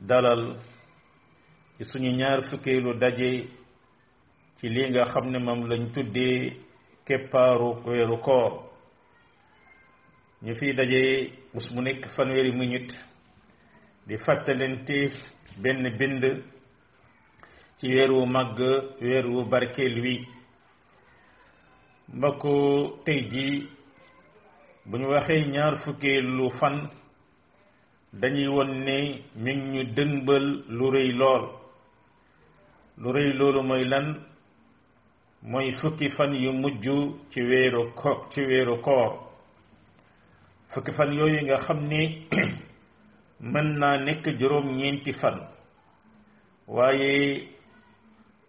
dalal ci suñu ñaar fukkeelu daje ci lii nga xam ne moom lañ tuddee keppaaru weeru koor ñu fiy daje bés mu nekk fanweeri minute di fàttalante benn bind ci weer wu màgg weer wu barkeel wi mbokk tey jii bu ñu waxee ñaar fukkeelu fan dañuy won ne mi ngi ñu dëngbal lu rëy lool lu rëy loolu mooy lan mooy fukki fan yu mujj ci weeru ko ci weeru koor fukki fan yooyu nga xam ni mën naa nekk juróom ñeenti fan waaye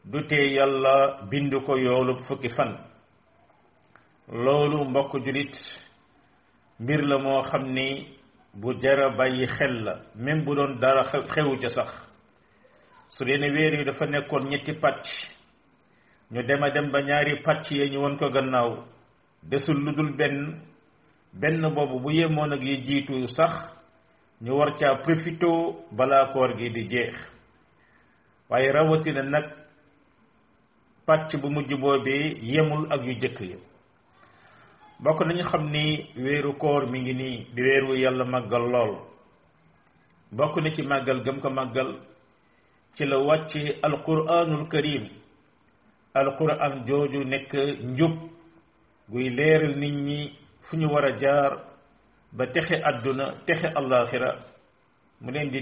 du tee yàlla bind ko yoolub fukki fan loolu mbokk julit mbir la moo xam ni bu jara bàyyi xel la même bu doon dara xewu ca sax su dee ne weer yi dafa nekkoon ñetti pàcc ñu dem a dem ba ñaari pàcc ya ñu won ko gannaaw desul lu dul benn benn boobu bu yemoon ak yi jiitu sax ñu war caa profité balaa koor gi di jeex waaye rawatina nag pàcc bu mujj boobee yemul ak yu jëkk yi bokk nañu xam ni weeru koor mi ngi nii di weer wu yàlla màggal lool bokk na ci màggal gëm ko màggal ci la wàcce alquranul karim alquran jooju nekk njub guy leeral nit ñi fu ñu war a jaar ba texe àdduna texe àllaaxira mu leen di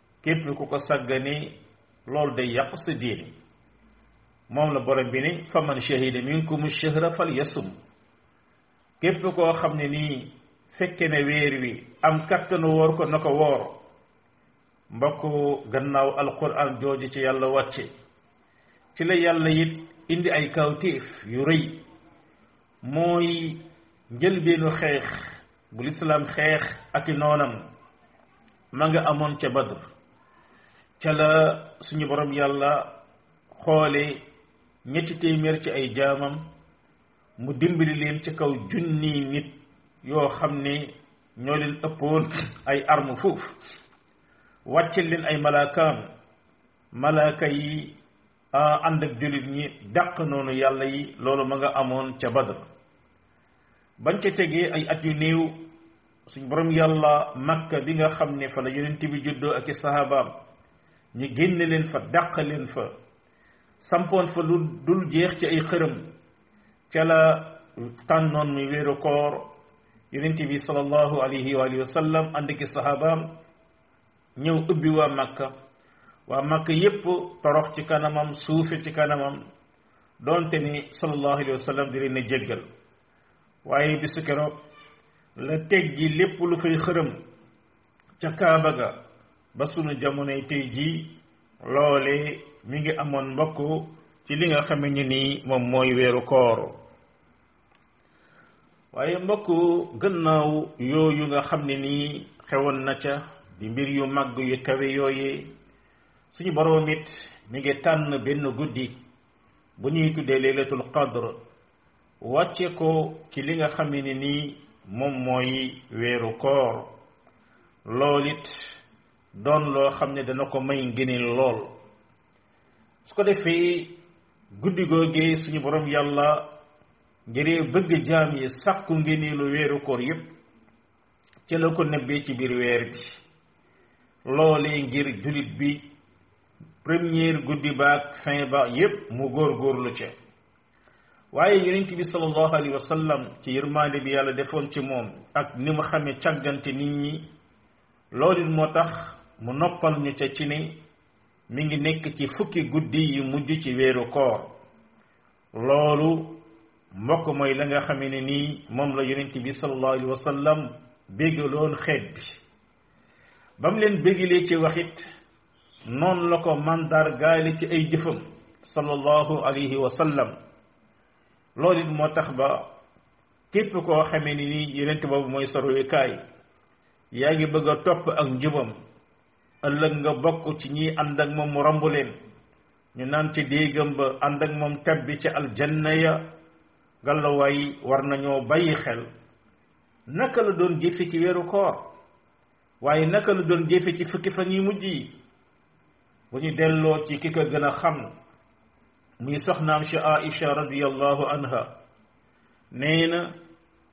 képp ku ko sàggane loolu day yàq sa diine moom la borom bi ni fa man shahida minkum shahra fal yasum képp koo xam ne nii fekke ne weer wi am kattanu woor ko na ko woor mbokk gannaaw alquran jooju ci yàlla wàcce ci la yàlla it indi ay kawtéef yu rëy mooy njëlbeenu xeex bu lislaam xeex ak i noonam ma nga amoon ca badr ca la suñu borom yàlla xoole ñetti téeméer ci ay jaamam mu dimbali leen ci kaw junni nit yoo xam ne ñoo leen ëppoon ay arme foofu wàcce leen ay malaakaam malaaka yi ànd ak jullit ñi dàq noonu yàlla yi loolu ma nga amoon ca Badr bañ ca tegee ay at yu néew suñ borom yàlla Makka bi nga xam ne fa la yonent bi juddoo ak i sahabaam ñu génne leen fa dàq leen fa sampoon fa lu dul jeex ci ay xërëm ca la tànnoon muy wéeru koor yonent bi sallallahu alayhi wa sallam ànd ak i sahabaam ñëw ubbi waa Makka waa Makka yépp torox ci kanamam suufe ci kanamam doonte ni sallallahu alayhi wa sallam di leen a jéggal waaye bisu keroog la teggi lépp lu fay xërëm ca Kaaba ga ba sunu jamonoy tey jii loole mi ngi amoon mbokk ci li nga xamee ni nii moom mooy weeru koor waaye mbokk gannaaw yooyu nga xam ne nii xewoon na ca di mbir yu màgg yu kawe yooyee suñu boroom it mi ngi tànn benn guddi bu ñuy tuddee laylatul qadr wàcce ko ci li nga xam ne nii moom mooy weeru koor lool it doon loo xam ne dana ko may ngëneel lool su ko defee guddi googee suñu borom yàlla ngir bëgg jaam yi sàkku ngëneelu weeru koor yépp ci la ko nëbbee ci biir weer bi loolee ngir jullit bi première guddi baak fin ba yépp mu góorgóorlu ca waaye yonent bi sallallahu alayhi wa sallam ci yërmaande bi yàlla defoon ci moom ak ni mu xamee càggante nit ñi loolu moo tax mu noppal ñu ca ci ne mi ngi nekk ci fukki guddi yi mujj ci weeru koor loolu mbokk mooy la nga xamee ne nii moom la yonent bi sallallahu alayhi wa sallam béggaloon xeet bi ba mu leen béggalee ci waxit noonu la ko mandargaale ci ay jëfam sallallahu alayhi wa sallam loolu it moo tax ba képp koo xamee ni nii yonent boobu mooy sorowekaay yaa ngi bëgg a topp ak njubam ëllëg nga bokk ci ñiy ànd ak moom mu romb leen ñu naan ci déegam ba ànd ak moom tabbi ci aljanna ya gàllawaay war nañoo bàyyi xel naka la doon jëfe ci weeru koor waaye naka la doon jëfe ci fukki fan yi mujj yi bu ñu delloo ci ki ko gën a xam muy soxnaam si Aïcha radiyallahu anha nee na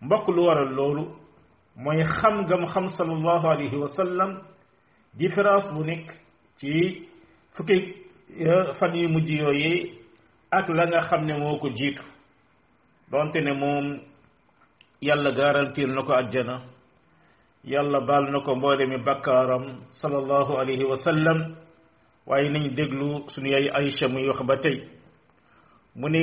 mbokk lu waral loolu mooy xam gam xam sallallahu alayhi wa sallam différence bu nekk ci fukki fan yu mujj yooyee ak la nga xam ne moo ko jiitu donte ne moom yàlla garantir na ko àjjana yàlla baal na ko mboole mi bakkaaram sallallahu alayhi wa sallam waaye nañ déglu suñu yaay Aïcha muy wax ba tey mu ne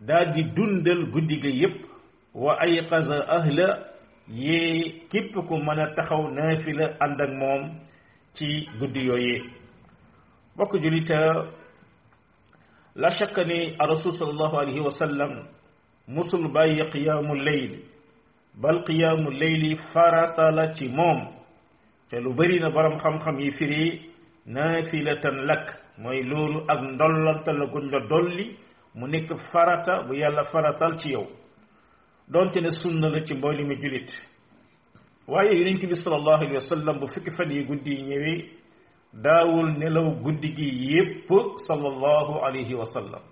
daal di dundal guddi ga yépp wa ayqaza ahla yee képp ku mën a taxaw naafila ànd ak moom ci guddi yooyee bokk julita la shakka ni rasul sallallahu alayhi wa sallam musul bàyyi qiyaamu leyl bal qiyaamu leyli farata la ci moom te lu bari na borom xam-xam yi firi naafilatan lakk mooy loolu ak ndollante la guñ la dolli mu nekk farata bu yàlla faratal ci yow donte ne sunna la ci mbooli mu julit waaye yonent bi sallallahu alayhi wa sallam bu fukki fan yi guddi yi ñëwee daawul nelaw guddi gi yépp sallallahu alayhi wa sallam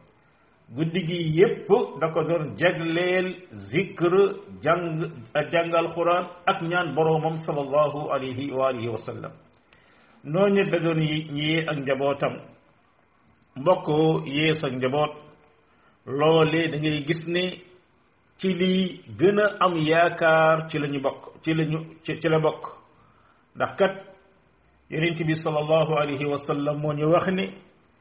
guddi gi yépp da ko doon jagleel zikr jàng jàngal quran ak ñaan boroomam sallallahu alayhi wa alihi wa sallam noonu da doon yee ak njabootam mbokk yee sa njaboot loolee da ngay gis ne ci li gën a am yaakaar ci lañu bokk ci lañu ci la bokk ndax kat yonent bi sallallahu alayhi wa sallam moo ñu wax ne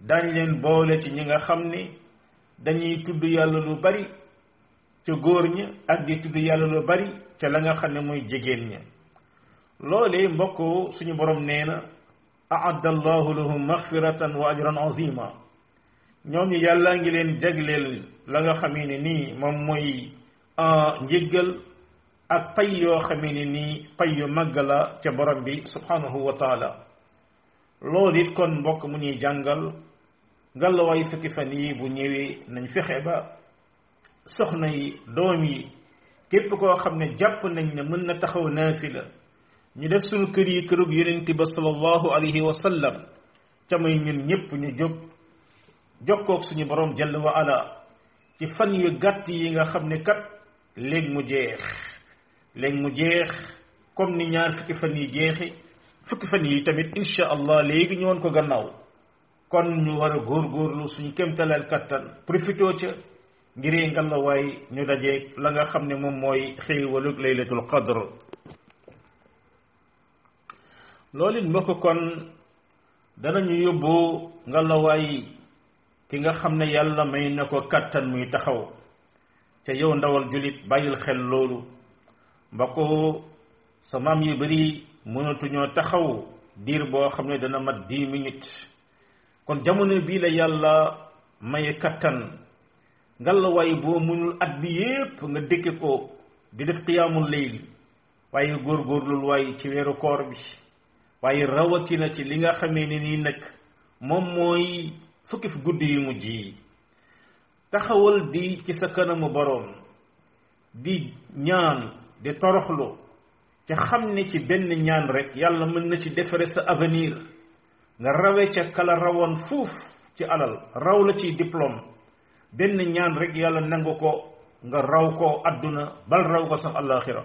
dañ leen boole ci ñi nga xam ne dañuy tudd yàlla lu bari ca góor ña ak di tudd yàlla lu bari ca la nga xam ne mooy jigéen ña loolee mbokk suñu borom nee na aadda allahu lahum maxfiratan wa ajran azima ñoom ñi yàlla ngi leen jagleel la nga xamee ne nii moom mooy njéggal ak pay yoo xamee ne nii pay yu màgg la ca borom bi subhanahu wa taala loolu it kon mbokk mu ñuy jàngal ngallaawaay fukki fan yi bu ñëwee nañ fexe ba soxna yi doom yi képp koo xam ne jàpp nañ ne mën na taxaw naafila ñu def suñu kër yi kërug yonent ba sallallahu alayhi wa sallam ca may ñun ñëpp ñu jóg jokkoog suñu borom jàll wa ala ci fan yu gàtt yi nga xam ne kat léegi mu jeex léegi mu jeex comme ni ñaar fukki fan yi jeexi fukki fan yi tamit incha allah léegi ñu woon ko gannaaw kon ñu war a góorgóorlu suñu kéemtalal kattan profité ca ngiree ngalawaay ñu dajeeg la nga xam ne moom mooy xéewalug laylatul qadr loolu it mbokk kon danañu yóbbu ngalawaay ki nga xam ne yàlla may na ko kàttan muy taxaw te yow ndawal jullit bàyyil xel loolu mba ko sa maam yu bari mënatuñoo taxaw diir boo xam ne dana mat dix minutes kon jamono bii la yàlla maye kattan ngalla waaye boo mënul at bi yépp nga dëkke ko di def qiyaamul layl waaye góorgóorlul waaye ci weeru koor bi waaye rawatina ci li nga xamee ne nii nag moom mooy fukki guddi yu mujj yi taxawal di ci sa kanamu boroom di ñaan di toroxlu ca xam ne ci benn ñaan rek yàlla mën na ci defare sa avenir nga rawe ca kala rawoon fuuf ci alal raw la ciy diplôme benn ñaan rek yàlla nangu ko nga raw ko àdduna bal raw ko sax àllaaxira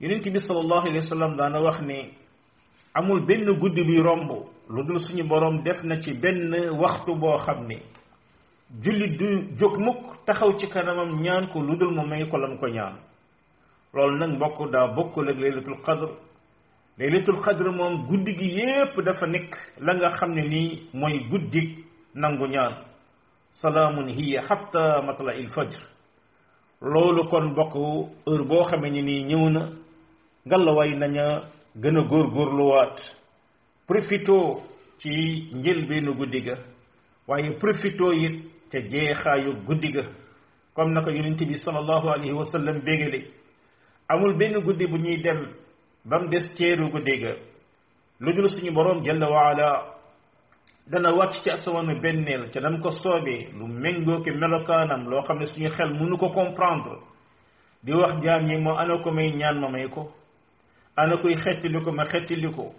yonent bi sallallahu alayhi wa sallam daana wax ne amul benn guddi bi romb lu dul suñu boroom def na ci benn waxtu boo xam ne jullit du jóg mukk taxaw ci kanamam ñaan ko lu dul mu may ko lam ko ñaan loolu nag mbokk daa bokkul ak laylatul qadr laylatul qadr moom guddi gi yépp dafa nekk la nga xam ne nii mooy guddi nangu ñaan salaamun hiya hatta matla il fajr loolu kon bokk heure boo xamee ni nii ñëw na ngallaawaay naña gën a góorgóorluwaat profito ci njëlbeenu guddi ga waaye profito it ca jeexaayu guddi ga comme naka yonent bi sallallahu alayhi wa sallam bégale amul benn guddi bu ñuy dem ba mu des ceeru guddi ga lu dul suñu boroom jalla waala dana wàcc ci asamaanu benneel ca nam ko soobee lu méngoo ki melokaanam loo xam ne suñu xel mënu ko comprendre di wax jaam yi moo ana ko may ñaan ma may ko ana koy xettali ko ma xettali ko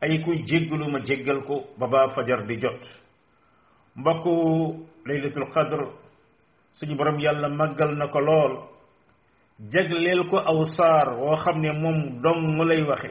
ay kuy jéggalu ma jéggal ko ba baa fajar di jot mbokku laylatul qadr suñu borom yàlla màggal na ko lool jagleel ko aw saar woo xam ne moom dong lay waxe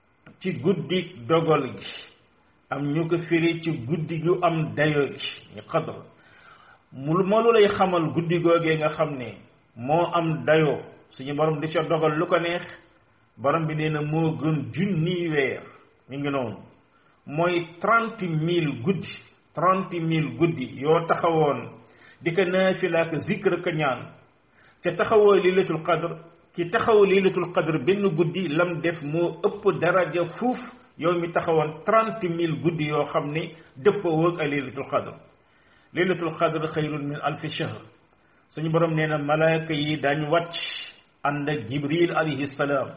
ci guddi dogal gi am ñu ko firi ci guddi gu am dayo gi ñu xadr mu ma lu lay xamal guddi googee nga xam ne moo am dayo suñu borom di ca dogal lu ko neex borom bi nee na moo gën junni weer mi ngi noonu mooy trente mille guddi trente mille guddi yoo taxawoon di ko naafila ak zikr ka ñaan ca taxawoo lilatul qadr ki taxaw lilatul qadr benn guddi lam def moo ëpp daraja fuuf yow mi taxawoon trente mille guddi yoo xam ne dëppoo woog ay lilatul qadr lilatul qadr xayrun min alfi shahr suñu borom nee na malaaka yi daañu wàcc ànd ak jibril alayhi salaam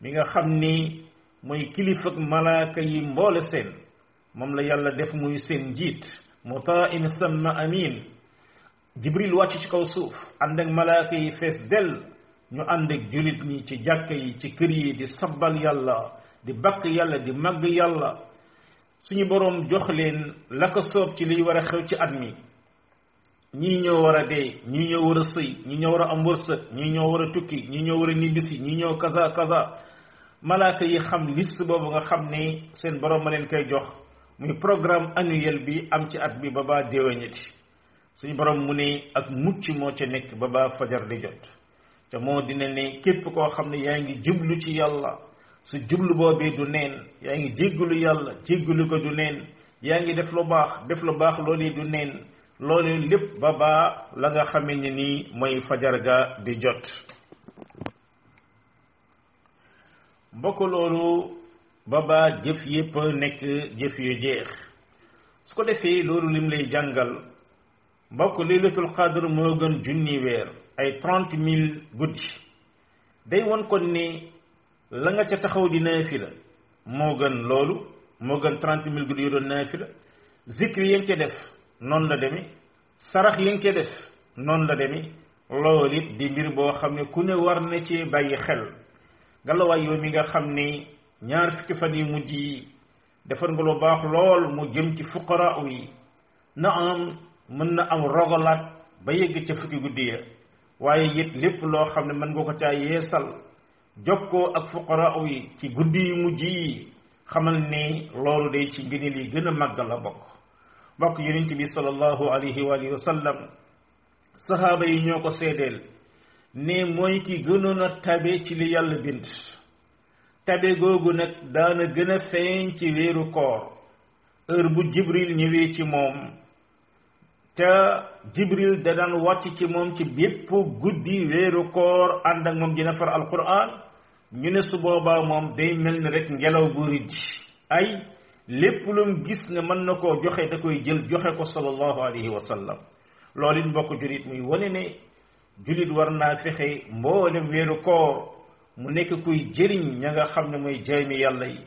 mi nga xam ni mooy kilifa ak malaaka yi mboole seen moom la yàlla def muy seen njiit mutaa in samma amin jibril wàcc ci kaw suuf ànd ak malaaka yi fees dell ñu ànd ak jullit ñi ci jàkka yi ci kër yi di sabbal yàlla di bakk yàlla di màgg yàlla suñu boroom jox leen la ko soob ci liy war a xew ci at mi ñii ñoo war a dee ñii ñoo war a sëy ñii ñoo war a am wërsëg ñii ñoo war a tukki ñii ñoo war a nibbisi ñii ñoo kaza kaza malaaka yi xam liste boobu nga xam ne seen borom ma leen koy jox muy programme annuel bi am ci at bi ba baa déwéñati suñu borom mu ne ak mucc moo ca nekk ba baa fajar di jot te moo dina ne képp koo xam ne yaa ngi jublu ci yàlla su jublu boobee du neen yaa ngi jéggalu yàlla jéggalu ko du neen yaa ngi def lu baax def lu baax loolee du neen loolee lépp ba baa la nga xamee ne nii mooy fajar ga di jot mbokk loolu ba baa jëf yépp nekk jëf yu jeex su ko defee loolu lim lay jàngal mbokk laylatul qadr moo gën junni weer ay trente mille guddi day won kon ni la nga ca taxaw di naafila moo gën loolu moo gën trente mille guddi yu doon naafila zikri yéen ca def noonu la demee sarax yi nga ca def noonu la demee loolu it di mbir boo xam ne ku ne war na ci bàyyi xel galawaay yow mi nga xam ne ñaar fukki fan yu mujj yi defar nga lu baax lool mu jëm ci fuqaraaw yi na am mën na am rogalaat ba yegg ca fukki guddi ya waaye it lépp loo xam ne mën nga ko caa yeesal jokkoo ak fuqaraaw yi ci guddi yu mujj yi xamal ni loolu day ci ngëneel yi gën a màgg la bokk bokk yonent bi sallallahu alayhi wa alihi wa sallam sahaaba yi ñoo ko seedeel ne mooy ki gënoon a tabe ci li yàlla bind tabe googu nag daana gën a feeñ ci weeru koor heure bu jibril ñëwee ci moom te jibril da daan wàcc ci moom ci bépp guddi weeru koor ànd ak moom dina far alquran ñu ne su boobaa moom day mel ni rek ngelaw bu rijj ay lépp lum gis ne mën na koo joxe da koy jël joxe ko sallallahu alayhi wa sallam loolu it mbokk julit muy wane ne julit war naa fexe mboolem weeru koor mu nekk kuy jëriñ ña nga xam ne mooy jaami yàlla yi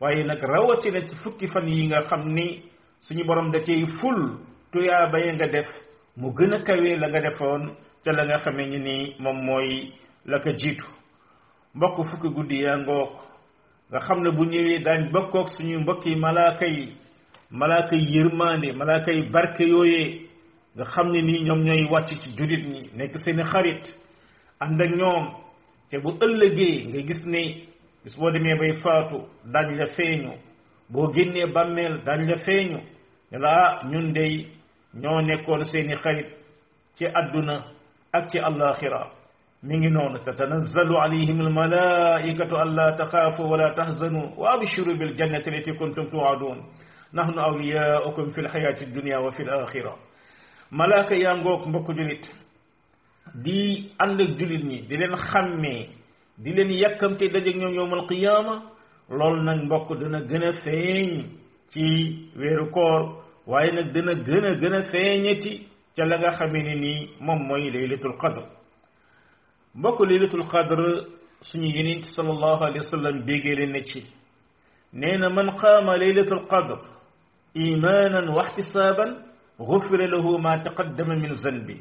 waaye nag rawatina ci fukki fan yi nga xam ni suñu borom da cay ful tuyaa bay nga def mu gën a kawee la nga defoon ca la nga xamee ni ni moom mooy la ko jiitu mbokk fukki guddi yaa ngoog nga xam ne bu ñëwee daañ bokkoog suñu mbokki malaaka yi malaaka yi yërmaande malaaka yi barke yooyee nga xam ne nii ñoom ñooy wàcc ci jullit ñi nekk seeni xarit ànd ak ñoom te bu ëllëgee nga gis ne bis boo demee bay faatu dañ la feeñu boo génnee bàmmeel dañ la feeñu ne la ah ñun dey ñoo nekkoon seeni xarit ci àdduna ak ci àllaaxira mi ngi noonu tatanazzalu alayhim almalaikatu alla taxaafu wala tahzanu wa abshiru bil jannati allati kuntum tuadun nahnu awliyaukum fi lxayaati dunia wa fi alaxira malaaka yaa ngoog mbokk julit di ànd ak jullit ñi di leen xàmmee di leen yàkkamte dajeeg ñoom yowmal qiyaama loolu nag mbokk dana gën a feeñ ci weeru koor waaye nag dana gën a gën a feeñati ca la nga xamee ne nii moom mooy laylatul qadr mbokk laylatul qadr suñu yonent sallallahu alayhi wa sallam bégee leen na ci nee na man qaama laylatul qadr imaanan wa ihtisaaban gufira lahu ma taqaddama min zanbi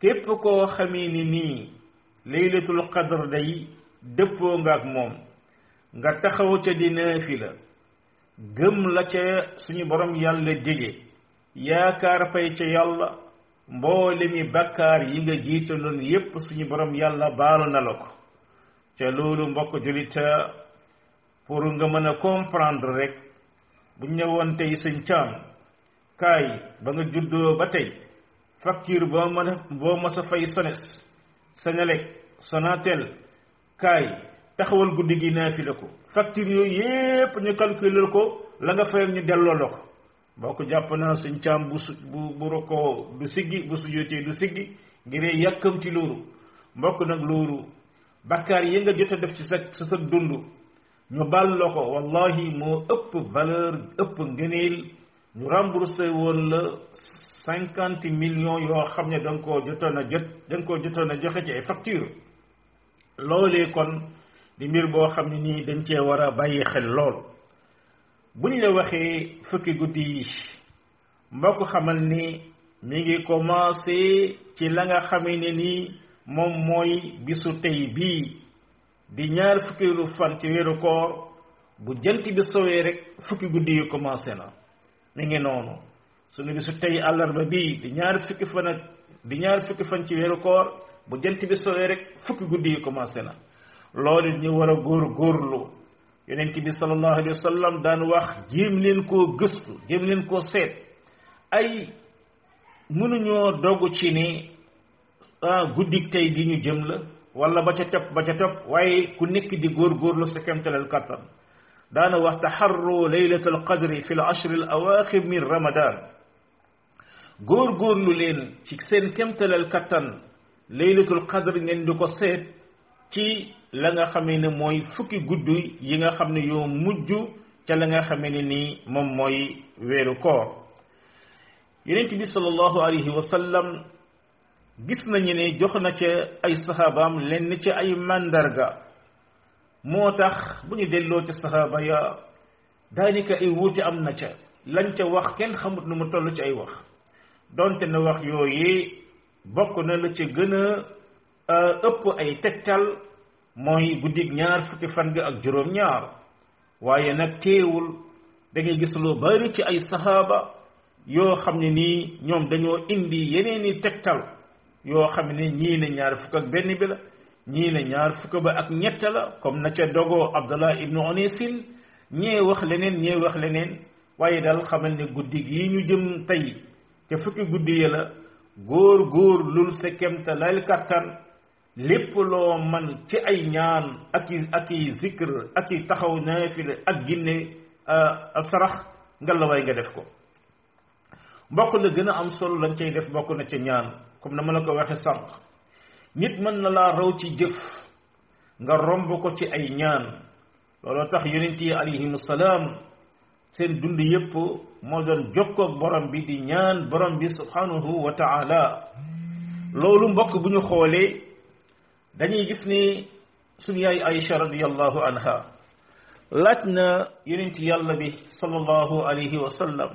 képp koo xamee ni nii laylatul qadr day dëppoo nga ak moom nga taxaw ca di naafila gëm la ca suñu borom yàlla dige yaakaar fay ca yàlla mboole mi bakkaar yi nga jiitaloon yépp suñu borom yàlla baal na la ko ca loolu mbokk julita pour nga mën a comprendre rek bu ñëwoon tey sëñ caam kaay ba nga juddoo ba tey facture boo mën a boo mës a fay sones Senelec Sonatel kaay taxawal guddi gi naa fi la ko facture yooyu yépp ñu calculer ko la nga fayal ñu delloo la ko boo ko jàpp naa sëñ caam bu su bu bu rokoo du siggi bu sujjóotee du siggi ngir yàkkamti loolu mbokk nag loolu bakkaar yi nga jot a def ci sa sa sa dund ñu baal la ko wallahi moo ëpp valeur ëpp ngëneel ñu remboursé woon la cinquante millions yoo xam ne da nga koo jotoon a jot da nga koo jotoon a joxe ci ay facture loolee kon di mbir boo xam ne nii dañ cee war a bàyyi xel lool bu ñu la waxee fukki guddi yi mbokk xamal ni mi ngi commencé ci la nga xamee ne ni moom mooy bisu tey bii di ñaar fukki lu fan ci weeru koor bu jant bi sowee rek fukki guddi yu commencé na mi ngi noonu sunu bisu tey àllarba bii di ñaar fukki fan ak di ñaar fukki fan ci weeru koor bu jant bi sowee rek fukki guddi yu commencé na loolu ñu war a góor góorlu yonent bi sallallahu alayhi wa sallam daan wax jéem leen koo gëstu jéem leen koo seet ay mënuñoo dogu ci ni ah guddik tey gi ñu jëm la wala ba ca topp ba ca topp waaye ku nekk di góorgóorlu sa kemtalal kattan daana wax taxarru laylatul qadri fi l ashri al awaaxir min ramadan góor-góorlu leen ci seen kemtalal kattan laylatul qadr ngeen di ko seet ci la nga xamee ne mooy fukki gudd yi nga xam ne yoo mujj ca la nga xamee ne nii moom mooy weeru koor yonent bi sallallahu alayhi wa sallam gis nañu ne jox na ca ay saxaabaam lenn ci ay màndarga moo tax bu ñu delloo ci saxaaba ya daanaka ay wuute am na ca lañ ca wax kenn xamut nu mu toll ci ay wax donte na wax yooyu bokk na la ca gën a ëpp ay tegtal mooy guddig ñaar fukki fan ga ak juróom-ñaar waaye nag teewul da ngay gis lu bari ci ay saxaaba yoo xam ne nii ñoom dañoo indi yeneen i tegtal yoo xam ne ñii ne ñaar fukk ak benn bi la ñii ne ñaar fukk ba ak ñett la comme na ca dogoo Abdallah ibnu Onesin ñee wax leneen ñee wax leneen waaye daal xamal ne guddi gi ñu jëm tey te fukki guddi ya la góor góor lul sa kemta lal kàttan lépp loo man ci ay ñaan ak i ak i zikr ak i taxaw naafila ak ginne sarax nga la waay nga def ko bokk na gën a am solo lañ cay def bokk na ca ñaan comme na ma la ko waxe sànq nit mën na laa raw ci jëf nga romb ko ci ay ñaan looloo tax yonent yi alayhim salaam seen dund yépp moo doon jokkoog borom bi di ñaan borom bi subhanahu wa taala loolu mbokk bu ñu xoolee dañuy gis ni suñu yaay Aïcha radiyallahu anha laaj na yonent yàlla bi sallallahu alayhi wa sallam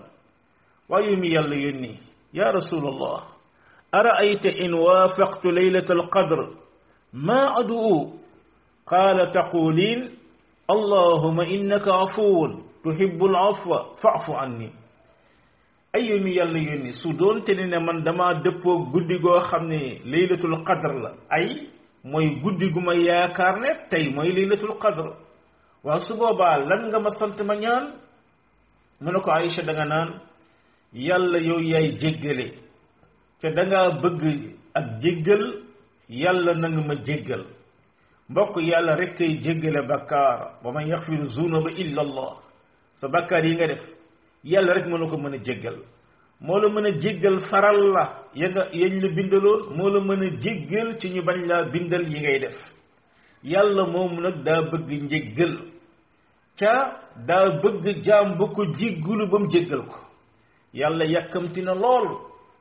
waaye mi yàlla yónni ya rasulallah araayta in waafaqtu laylata alqadr maa aduu qaala taquliin allahuma innaka afuwun tuhibbul afwa faafu anni ay yow mi yàlla yónni su doonte ne ne man dama dëppoo guddi goo xam ne laylatul qadr la ay mooy guddi gu ma yaakaar ne tey mooy laylatul qadr waaw su boobaa lan nga ma sant ma ñaan mu ne ko Aïcha da nga naan yàlla yow yaay jéggale te dangaa bëgg ak jéggal yàlla na nga ma jéggal mbokk yàlla rek kay jéggale bakkaar wa man yaxfiru zunuba illa allah sa bakkaar yi nga def yàlla rek moo la ko mën a jéggal moo la mën a jéggal faral la ya nga yañ la bindaloon moo la mën a jéggal ci ñu bañ laa bindal yi ngay def yàlla moom nag daa bëgg njéggal ca daa bëgg jaam bu ko jéggulu ba mu jéggal ko yàlla yàkkamti na lool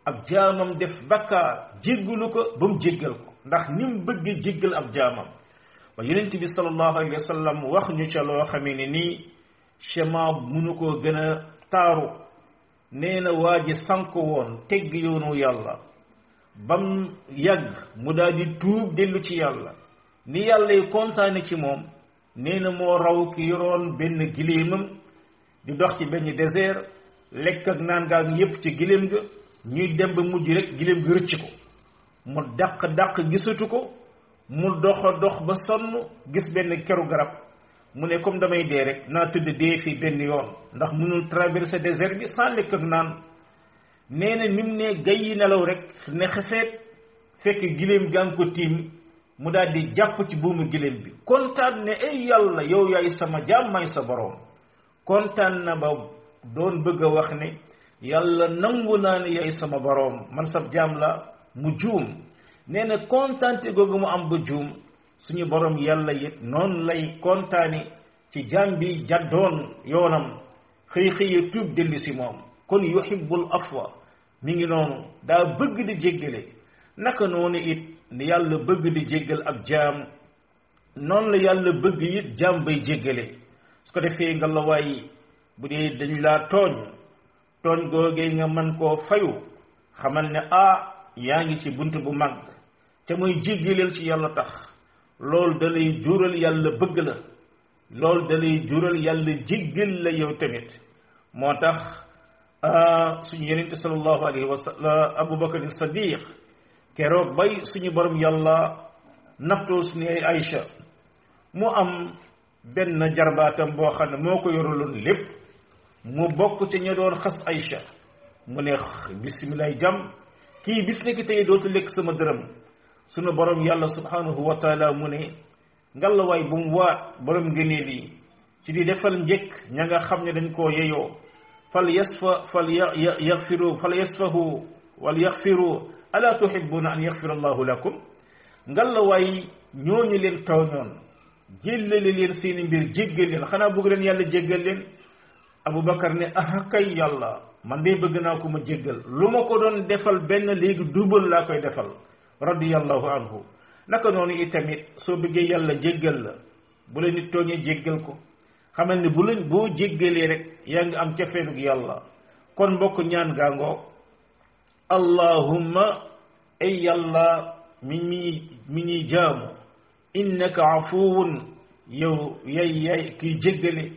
ab jaamam def bakkaar jéggulu ko ba mu jéggal ko ndax ni mu bëgg jéggal ab jaamam ba yonent bi sallallahu alayhi wa sallam wax ñu ca loo xamee ne nii schéma munu koo gën a taaru nee na waa ji sànk woon tegg yoonu yàlla bam yàgg mu daal di tuub dellu ci yàlla ni yàlla yi kontaane ci moom nee na moo raw ki yoroon benn giléemam di dox ci benn désert lekk ak naan gaa ngi yépp ci giléem ga ñuy dem ba mujj rek giléem gi rëcc ko mu dàq dàq gisatu ko mu dox a dox ba sonn gis benn keru garab mu ne comme damay dee rek naa tëdd dee fii benn yoon ndax mënul traverser désert bi sans lekk ak naan nee na nim ne gayyi nelaw rek ne xefeet fekk giléem gaa ngi ko tiim mu daal di jàpp ci buumu giléem bi kontaan ne ay yàlla yow yaay sama jaam may sa boroom kontaan na ba doon bëgg a wax ne yàlla nangu naa ne yaay sama boroom man sab jaam la mu juum nee na kontaante googu mu am ba juum suñu boroom yàlla it noonu lay kontaani ci jaam bi jàddoon yoonam xëy xëyee tuub dellu si moom kon yuhibbul afwa mi ngi noonu daa bëgg di jéggale naka noonu it ni yàlla bëgg di jéggal ab jaam noonu la yàlla bëgg it jaam bay jéggale su ko defee nga la waay bu dee dañ laa tooñ tooñ googee nga mën koo fayu xamal ne ah yaa ngi ci bunt bu mag te mooy jéggaleel ci yàlla tax loolu da lay jural yàlla bëgg la loolu dalay jural yàlla jéggal la yow tamit moo tax suñu yonente sallallahu alayhi wa sallam abubakar sadiq keroog bay suñu borom yàlla nattoo suñu ay Aïcha mu am benn jarbaatam boo xam ne moo ko yoraloon lépp mu bokk ci ña doon xas Aïcha mu ne bisimilah jàmm kii bis nekk tey dootu lekk sama dërëm sunu borom yàlla subhanahu wa taala mu ne ngalawaay bu mu waat borom ngëneel yi ci di defal njëkk ña nga xam ne dañ koo yeyoo fal yasfa fal yaxfiru fal yasfahu wal yaxfiru ala tuhibbuna an yaxfira allahu lakum ngalawaay ñooñu leen tooñoon jéllale leen seeni mbir jéggal leen xanaa bëgg leen yàlla jéggal leen abubakar ne aha kay yàlla man de bëgg naa ko ma jéggal lu ma ko doon defal benn léegi dubal laa koy defal radiyallahu anhu naka noonu itamit soo bëggee yàlla jéggal la bu la nit tooñee jéggal ko xamal ne bu leen boo jéggalee rek yaa ngi am cafeelug yàlla kon mbokk ñaan gaangoo allahumma ay yàlla mi ñuy mi ñuy jaamu innaka afuwun yow yay yay kiy jéggale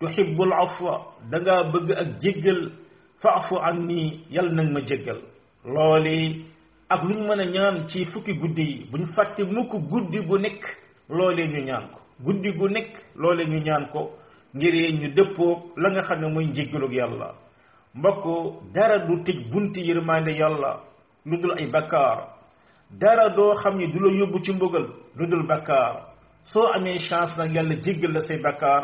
tuhibbul afwa dangaa bëgg ak jéggal faafu anni yàlla nag ma jéggal loolu ak lu ñu mën a ñaan ci fukki guddi yi bu ñu fàtte mukk guddi gu nekk loolee ñu ñaan ko guddi gu nekk loolee ñu ñaan ko ngir ñu dëppoo la nga xam ne mooy njéggalug yàlla mbokk dara du tëj bunti yërmande yàlla lu dul ay bakkaar dara doo xam ne du la yóbbu ci mbugal lu dul bakkaar soo amee chance nag yàlla jéggal la say bakkaar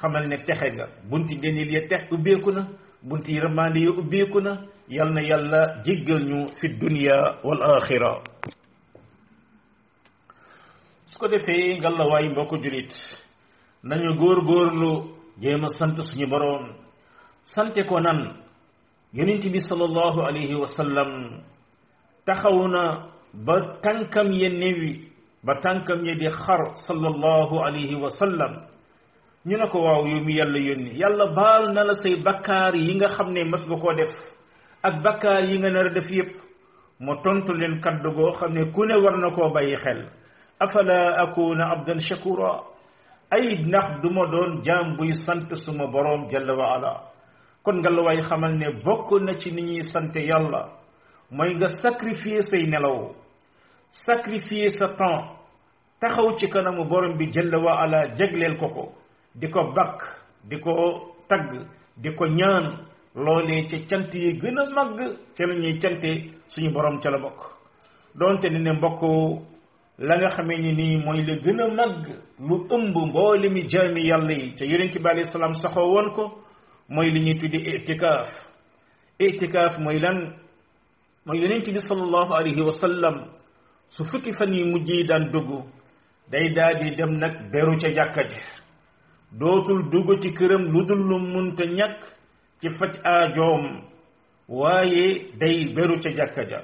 xamal ne texe nga bunti ngëneel ya tex ubbeeku na bunti yërmande ya ubbeeku na yal na yàlla jéggal ñu fi dunya wal axira su ko defee ngalla waay mbokk julit nañu góor góorlu jéem a sant suñu boroom sante ko nan yonent bi sallallahu alayhi wa sallam taxaw na ba tànkam ya néewi ba tànkam ya di xar sallallahu alayhi wa sallam ñu ne ko waaw yow mi yàlla yónni yàlla baal na la say bakkaar yi nga xam ne mas nga koo def ak bakkaar yi nga nar a def yépp mu tontu leen kaddu goo xam ne ku ne war na koo bàyyi xel afala akuna abdan shakura ay ndax duma doon jaam buy sant suma boroom jalla wa ala kon nga la waay xamal ne bokk na ci ni ñuy sant yàlla mooy nga sacrifier say nelaw sacrifier sa temps taxaw ci kanamu borom bi jalla wa ala jagleel ko ko di ko bakk di ko tagg di ko ñaan loolee ca cant yi gën a màgg ca la ñuy cante suñu borom ca la bokk doonte ni ne mbokk la nga xamee ni nii mooy la gën a màgg lu ëmb mboole mi jaami yàlla yi te yonent bi alayhi salaam saxoo woon ko mooy li ñuy tuddi itikaaf itikaaf mooy lan mooy yonent bi sallallahu alayhi wa sallam su fukki fan yi mujj yi daan dugg day daal di dem nag beru ca jàkka ji dootul dugg ci këram lu dul lu munta ñàkk ci faj aajoom waaye day beru ca jàkka ja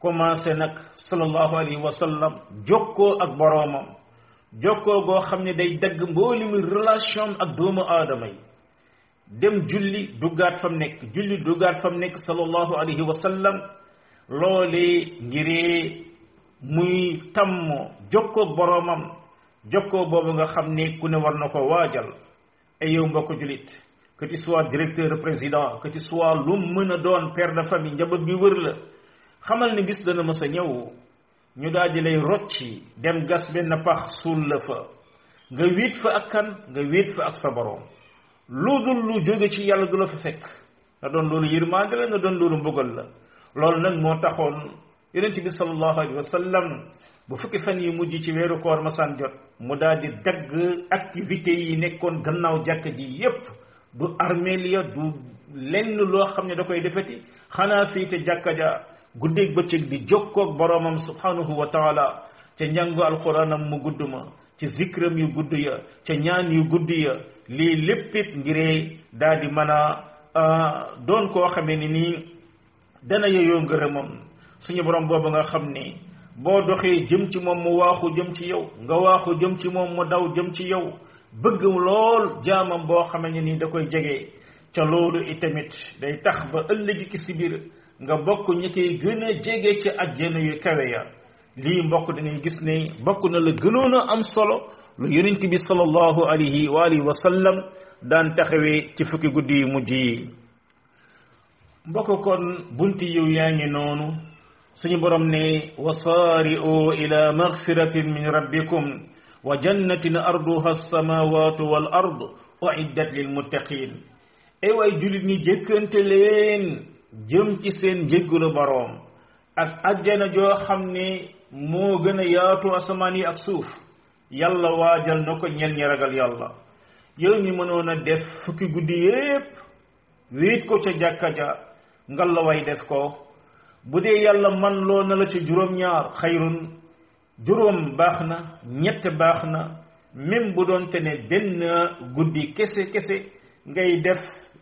commencé nag sallallahu alayhi wa sallam jokkoo ak boroomam jokkoo goo xam ne day dagg mboolem relation ak doomu aadama yi dem julli duggaat fam nekk julli duggaat fam nekk sallallahu alayhi wa sallam loolee ngiree muy tàmm jokkoo boroomam jokkoo boobu nga xam ne ku ne war na ko waajal et yow mbokk julit que tu sois directeur président que tu sois lu mën a doon père de famille njaboot gi wër la xamal ni bis dana mës a ñëw ñu daal di lay rocci dem gas benn pax suul la fa nga wéet fa ak kan nga wéet fa ak sa borom lu dul lu jóge ci yàlla du la fa fekk na doon loolu yërmande la na doon loolu mbugal la loolu nag moo taxoon yonent bi sallallahu alayhi wa sallam bu fukki fan yi mujj ci weeru koor masaan jot mu daal di dagg activité yi nekkoon gannaaw jàkk ji yépp du armeel ya du lenn loo xam ne da koy defeti xanaa fii te jàkka ja guddeeg bëccëg di jokkoog boroomam subhanahu wa taala ca njàngu alxuraanam mu gudd ma ci zikram yu gudd ya ca ñaan yu gudd ya lii léppit ngiree daal di mën a doon koo xamee ni nii dana yeyoo ngërëmam suñu borom boobu nga xam ni boo doxee jëm ci moom mu waaxu jëm ci yow nga waaxu jëm ci moom mu daw jëm ci yow bëgg lool jaamam boo xamee ne nii da koy jege ca loolu itamit day tax ba ëllëgi ki si biir nga bokk ñi koy gën a jege ci àjjana yu kawe ya lii mbokk dangay gis ne bokk na la gënoon a am solo lu yonent bi sallallahu alayhi wa alihi wa sallam daan taxawee ci fukki guddi yu mujj yi mbokk kon bunti yiw yaa ngi noonu suñu borom ne wa saari'u ila magfiratin min rabbikum wa jannatin arduha alsamawatu wal ard uiddat lilmuttaqin ay waay jullit ñi jëkkante leen jëm ci seen njéggalu boroom ak ajjana joo xam ne moo gën a yaatu asamaan yi ak suuf yàlla waajal na ko ñel ñi ragal yàlla yow mi mënoon a def fukki guddi yépp wéet ko ca jàkka ja ngal la way def ko bu dee yàlla man loo na la ci juróom-ñaar xayrun juróom baax na ñett baax na même bu doon te ne benn guddi kese kese ngay def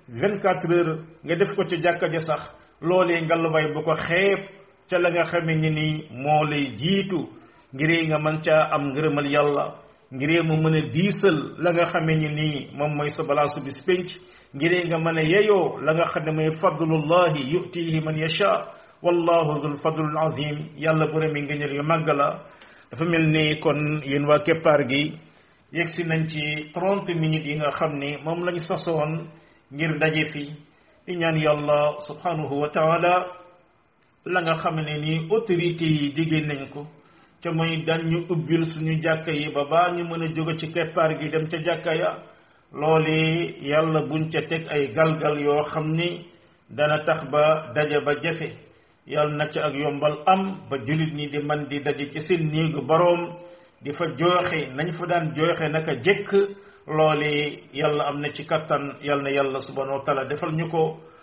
vingt quatre heures nga def ko ci jàkka ja sax loolee ngalwaay bu ko xeeb ca la nga xamee ni nii moo lay jiitu ngir nga mën caa am ngërëmal yàlla ngiree mu mën a diisal la nga xamee ni nii moom mooy sa balaasu bis pénc ngiree nga mën a yeyoo la nga xam ne mooy fadlullahi yutihi man yasha wallahu zul fadlul azim yàlla borom yi ngëneel yu màgg la dafa mel ni kon yéen waa keppaar gi yegg si nañ ci trente minutes yi nga xam ni moom lañ sasoon ngir daje fi di ñaan yàlla subhanahu wa taala la nga xam ne nii autorité yi diggée nañ ko ca mooy daan ñu ubbil suñu jàkka yi ba baa ñu mën a jóge ci keppaar gi dem ca jàkka ya loole yàlla buñ ca teg ay galgal yoo xam ni dana tax ba daje ba jafe yàlla na ca ak yombal am ba jullit ñi di man di daje ci seen néegu boroom di fa jooxe nañ fa daan jooxe naka jëkk loole yàlla am na ci kattan yàlla na yàlla subhanahu wa taala defal ñu ko